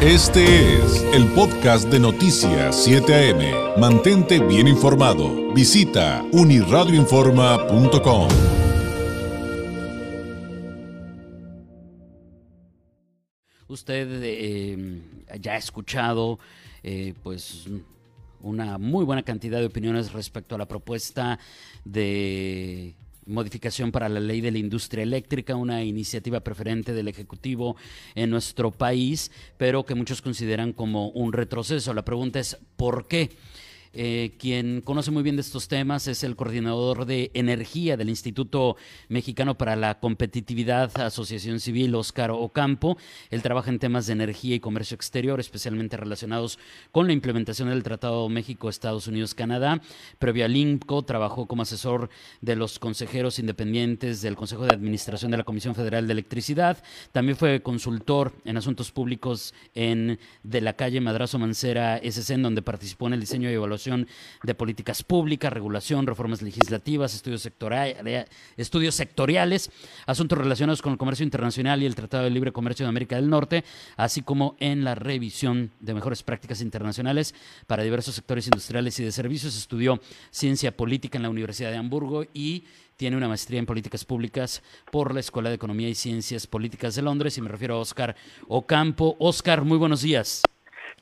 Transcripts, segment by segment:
Este es el podcast de Noticias 7 AM. Mantente bien informado. Visita uniradioinforma.com. Usted eh, ya ha escuchado, eh, pues una muy buena cantidad de opiniones respecto a la propuesta de modificación para la ley de la industria eléctrica, una iniciativa preferente del Ejecutivo en nuestro país, pero que muchos consideran como un retroceso. La pregunta es, ¿por qué? Eh, quien conoce muy bien de estos temas es el coordinador de energía del Instituto Mexicano para la Competitividad, Asociación Civil, Óscar Ocampo. Él trabaja en temas de energía y comercio exterior, especialmente relacionados con la implementación del Tratado México-Estados Unidos-Canadá. Previo al INCO, trabajó como asesor de los consejeros independientes del Consejo de Administración de la Comisión Federal de Electricidad. También fue consultor en asuntos públicos en de la calle Madrazo Mancera SC, en donde participó en el diseño y evaluación de políticas públicas, regulación, reformas legislativas, estudios, sectoriales, estudios sectoriales, asuntos relacionados con el comercio internacional y el Tratado de Libre Comercio de América del Norte, así como en la revisión de mejores prácticas internacionales para diversos sectores industriales y de servicios. Estudió ciencia política en la Universidad de Hamburgo y tiene una maestría en políticas públicas por la Escuela de Economía y Ciencias Políticas de Londres y me refiero a Oscar Ocampo. Oscar, muy buenos días.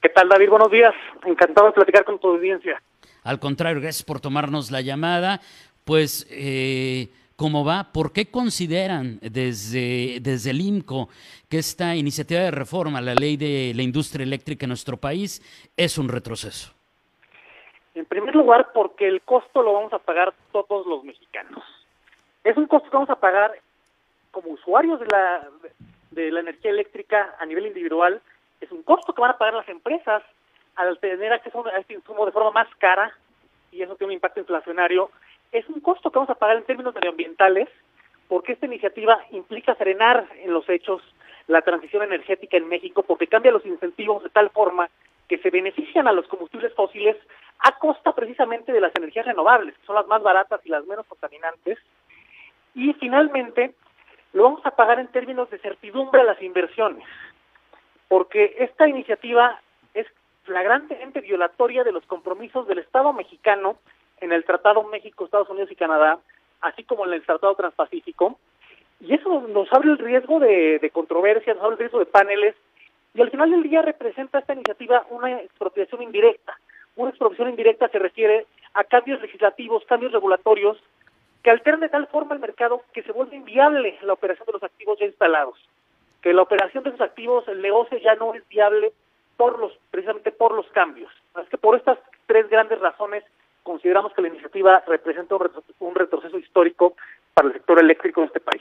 ¿Qué tal, David? Buenos días. Encantado de platicar con tu audiencia. Al contrario, gracias por tomarnos la llamada. Pues, eh, ¿cómo va? ¿Por qué consideran desde, desde el IMCO que esta iniciativa de reforma a la ley de la industria eléctrica en nuestro país es un retroceso? En primer lugar, porque el costo lo vamos a pagar todos los mexicanos. Es un costo que vamos a pagar como usuarios de la, de la energía eléctrica a nivel individual, es un costo que van a pagar las empresas al tener acceso a este insumo de forma más cara y eso tiene un impacto inflacionario. Es un costo que vamos a pagar en términos medioambientales porque esta iniciativa implica frenar en los hechos la transición energética en México porque cambia los incentivos de tal forma que se benefician a los combustibles fósiles a costa precisamente de las energías renovables, que son las más baratas y las menos contaminantes. Y finalmente, lo vamos a pagar en términos de certidumbre a las inversiones porque esta iniciativa es flagrantemente violatoria de los compromisos del Estado mexicano en el Tratado México, Estados Unidos y Canadá, así como en el Tratado Transpacífico, y eso nos abre el riesgo de, de controversia, nos abre el riesgo de paneles, y al final del día representa esta iniciativa una expropiación indirecta. Una expropiación indirecta se refiere a cambios legislativos, cambios regulatorios, que alteran de tal forma el mercado que se vuelve inviable la operación de los activos ya instalados que la operación de esos activos, el negocio ya no es viable por los, precisamente por los cambios. Es que por estas tres grandes razones consideramos que la iniciativa representa un retroceso histórico para el sector eléctrico de este país.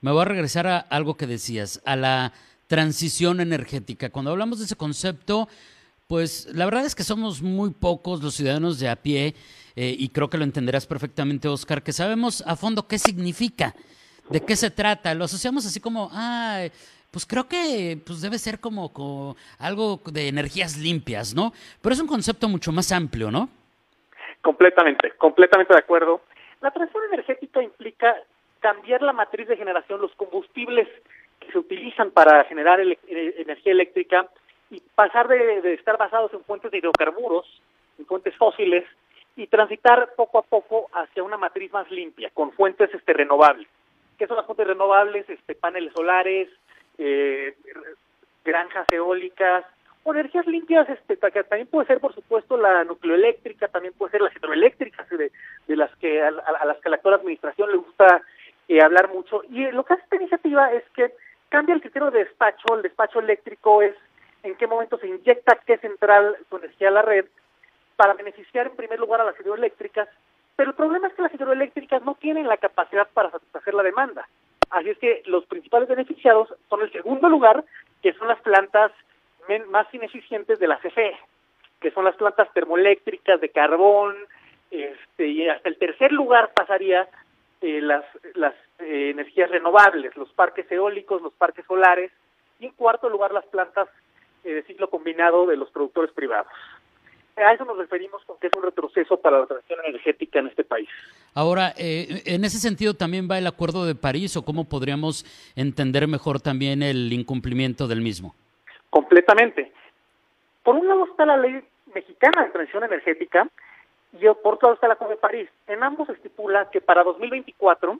Me voy a regresar a algo que decías, a la transición energética. Cuando hablamos de ese concepto, pues la verdad es que somos muy pocos los ciudadanos de a pie, eh, y creo que lo entenderás perfectamente, Oscar, que sabemos a fondo qué significa de qué se trata. Lo asociamos así como, ah, pues creo que pues debe ser como, como, algo de energías limpias, ¿no? Pero es un concepto mucho más amplio, ¿no? Completamente, completamente de acuerdo. La transición energética implica cambiar la matriz de generación, los combustibles que se utilizan para generar energía eléctrica y pasar de, de estar basados en fuentes de hidrocarburos, en fuentes fósiles, y transitar poco a poco hacia una matriz más limpia, con fuentes este, renovables que son las fuentes renovables, este, paneles solares, eh, granjas eólicas, o energías limpias, este, también puede ser, por supuesto, la nucleoeléctrica, también puede ser las hidroeléctricas, de, de las que a, las que la actual administración le gusta eh, hablar mucho. Y lo que hace esta iniciativa es que cambia el criterio de despacho, el despacho eléctrico es en qué momento se inyecta qué central su energía a la red, para beneficiar en primer lugar a las hidroeléctricas pero el problema hidroeléctricas no tienen la capacidad para satisfacer la demanda. Así es que los principales beneficiados son el segundo lugar, que son las plantas más ineficientes de la CFE, que son las plantas termoeléctricas de carbón, este, y hasta el tercer lugar pasaría eh, las, las eh, energías renovables, los parques eólicos, los parques solares, y en cuarto lugar las plantas eh, de ciclo combinado de los productores privados. A eso nos referimos con que es un retroceso para la transición energética en este país. Ahora, eh, en ese sentido también va el Acuerdo de París o cómo podríamos entender mejor también el incumplimiento del mismo. completamente. Por un lado está la ley mexicana de transición energética y por otro lado está la Acuerdo de París. En ambos estipula que para 2024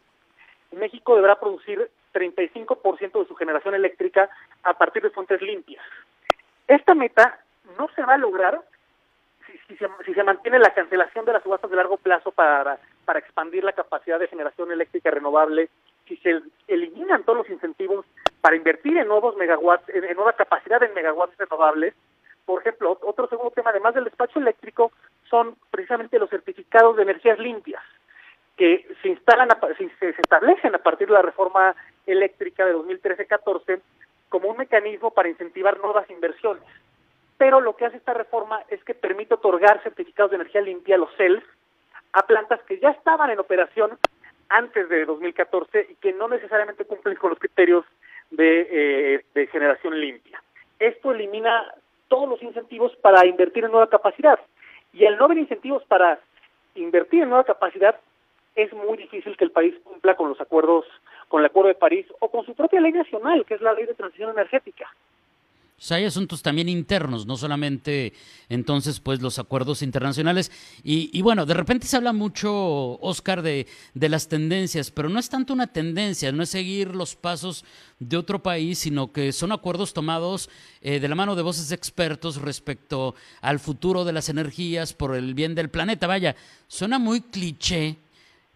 México deberá producir 35% de su generación eléctrica a partir de fuentes limpias. Esta meta no se va a lograr si, se, si se mantiene la cancelación de las subastas de largo plazo para, para expandir la capacidad de generación eléctrica renovable, si se eliminan todos los incentivos para invertir en nuevos megawatts, en, nueva capacidad en megawatts renovables. Por ejemplo, otro segundo tema, además del despacho eléctrico, son precisamente los certificados de energías limpias que se instalan, se establecen a partir de la reforma eléctrica de 2013-14 como un mecanismo para incentivar nuevas inversiones. Pero lo que hace esta reforma es que permite otorgar certificados de energía limpia, los CELS, a plantas que ya estaban en operación antes de 2014 y que no necesariamente cumplen con los criterios de, eh, generación limpia. Esto elimina todos los incentivos para invertir en nueva capacidad. Y al no haber incentivos para invertir en nueva capacidad, es muy difícil que el país cumpla con los acuerdos, con el Acuerdo de París o con su propia ley nacional, que es la Ley de Transición Energética. O sea, hay asuntos también internos, no solamente entonces pues los acuerdos internacionales. Y, bueno, de repente se habla mucho, Oscar, de, de, las tendencias, pero no es tanto una tendencia, no es seguir los pasos de otro país, sino que son acuerdos tomados eh, de la mano de voces de expertos respecto al futuro de las energías por el bien del planeta. Vaya, suena muy cliché,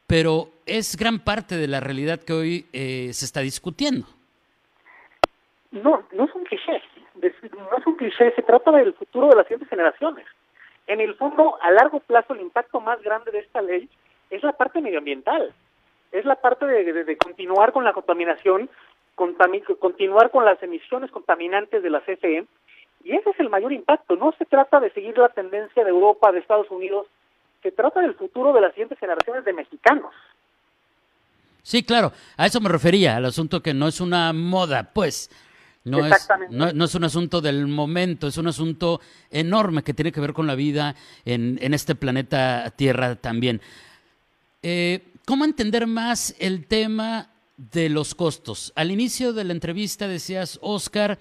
pero es gran parte de la realidad que hoy eh, se está discutiendo. No, no es un no es un cliché, se trata del futuro de las siguientes generaciones. En el fondo, a largo plazo, el impacto más grande de esta ley es la parte medioambiental, es la parte de, continuar con la contaminación, continuar con las emisiones contaminantes de la CFE, y ese es el mayor impacto. No se trata de seguir la tendencia de Europa, de Estados Unidos, se trata del futuro de las siguientes generaciones de mexicanos. Sí, claro, a eso me refería, al asunto que no es una moda, pues, no es, no, es un asunto del momento, es un asunto enorme que tiene que ver con la vida en, en este planeta Tierra también. Eh, ¿Cómo entender más el tema de los costos? Al inicio de la entrevista decías, Oscar,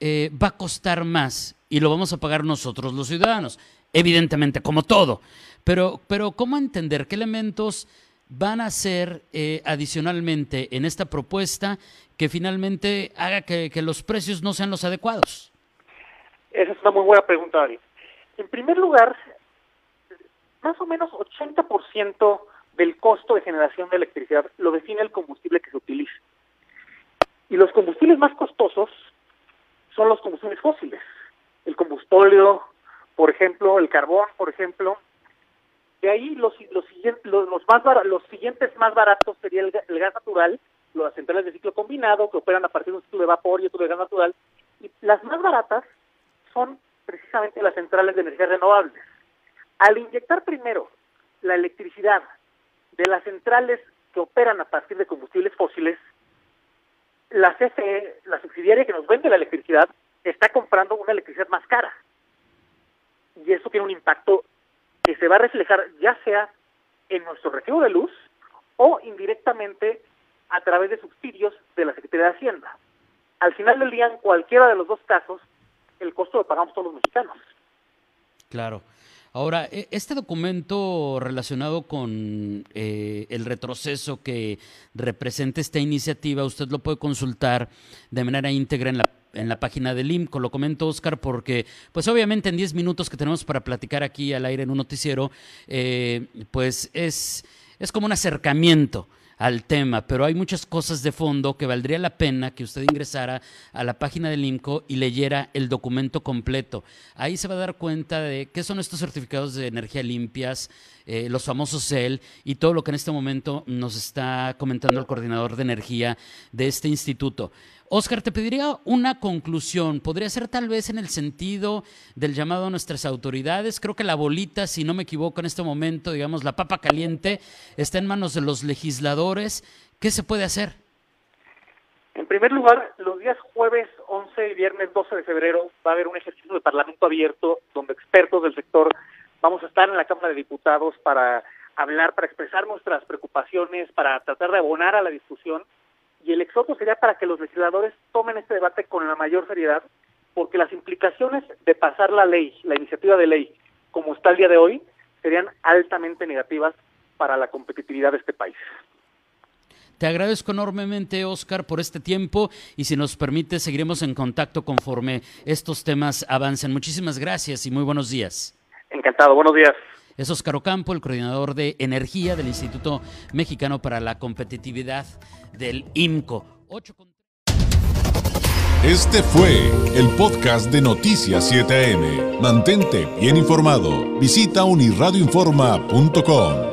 eh, va a costar más y lo vamos a pagar nosotros los ciudadanos, evidentemente, como todo. Pero, pero ¿cómo entender qué elementos van a ser eh, adicionalmente en esta propuesta que finalmente haga que, los precios no sean los adecuados? Esa es una muy buena pregunta, Ari. En primer lugar, más o menos 80% del costo de generación de electricidad lo define el combustible que se utiliza. Y los combustibles más costosos son los combustibles fósiles. El combustóleo, por ejemplo, el carbón, por ejemplo, de ahí los, los, los, más los siguientes más baratos sería el, gas natural, las centrales de ciclo combinado que operan a partir de un ciclo de vapor y otro de gas natural. Y las más baratas son precisamente las centrales de energías renovables. Al inyectar primero la electricidad de las centrales que operan a partir de combustibles fósiles, la CFE, la subsidiaria que nos vende la electricidad, está comprando una electricidad más cara. Y eso tiene un impacto que se va a reflejar ya sea en nuestro recibo de luz o indirectamente a través de subsidios de la Secretaría de Hacienda. Al final del día, en cualquiera de los dos casos, el costo lo pagamos todos los mexicanos. Claro. Ahora, e, este documento relacionado con eh, el retroceso que representa esta iniciativa, usted lo puede consultar de manera íntegra en la en la página del IMCO. Lo comento, Oscar, porque, pues obviamente en 10 minutos que tenemos para platicar aquí al aire en un noticiero, eh, pues es, es como un acercamiento al tema, pero hay muchas cosas de fondo que valdría la pena que usted ingresara a la página del IMCO y leyera el documento completo. Ahí se va a dar cuenta de qué son estos certificados de energía limpias, eh, los famosos CEL y todo lo que en este momento nos está comentando el coordinador de energía de este instituto. Oscar, te pediría una conclusión. Podría ser tal vez en el sentido del llamado a nuestras autoridades. Creo que la bolita, si no me equivoco en este momento, digamos, la papa caliente, está en manos de los legisladores. ¿Qué se puede hacer? En primer lugar, los días jueves 11 y viernes 12 de febrero va a haber un ejercicio de Parlamento abierto donde expertos del sector vamos a estar en la Cámara de Diputados para hablar, para expresar nuestras preocupaciones, para tratar de abonar a la discusión y el exhorto sería para que los legisladores tomen este debate con la mayor seriedad, porque las implicaciones de pasar la ley, la iniciativa de ley, como está el día de hoy, serían altamente negativas para la competitividad de este país. Te agradezco enormemente, Oscar, por este tiempo y si nos permite, seguiremos en contacto conforme estos temas avancen. Muchísimas gracias y muy buenos días. Encantado, buenos días. Es Oscar Ocampo, el coordinador de energía del Instituto Mexicano para la Competitividad del IMCO. Este fue el podcast de Noticias 7am. Mantente bien informado. Visita unirradioinforma.com.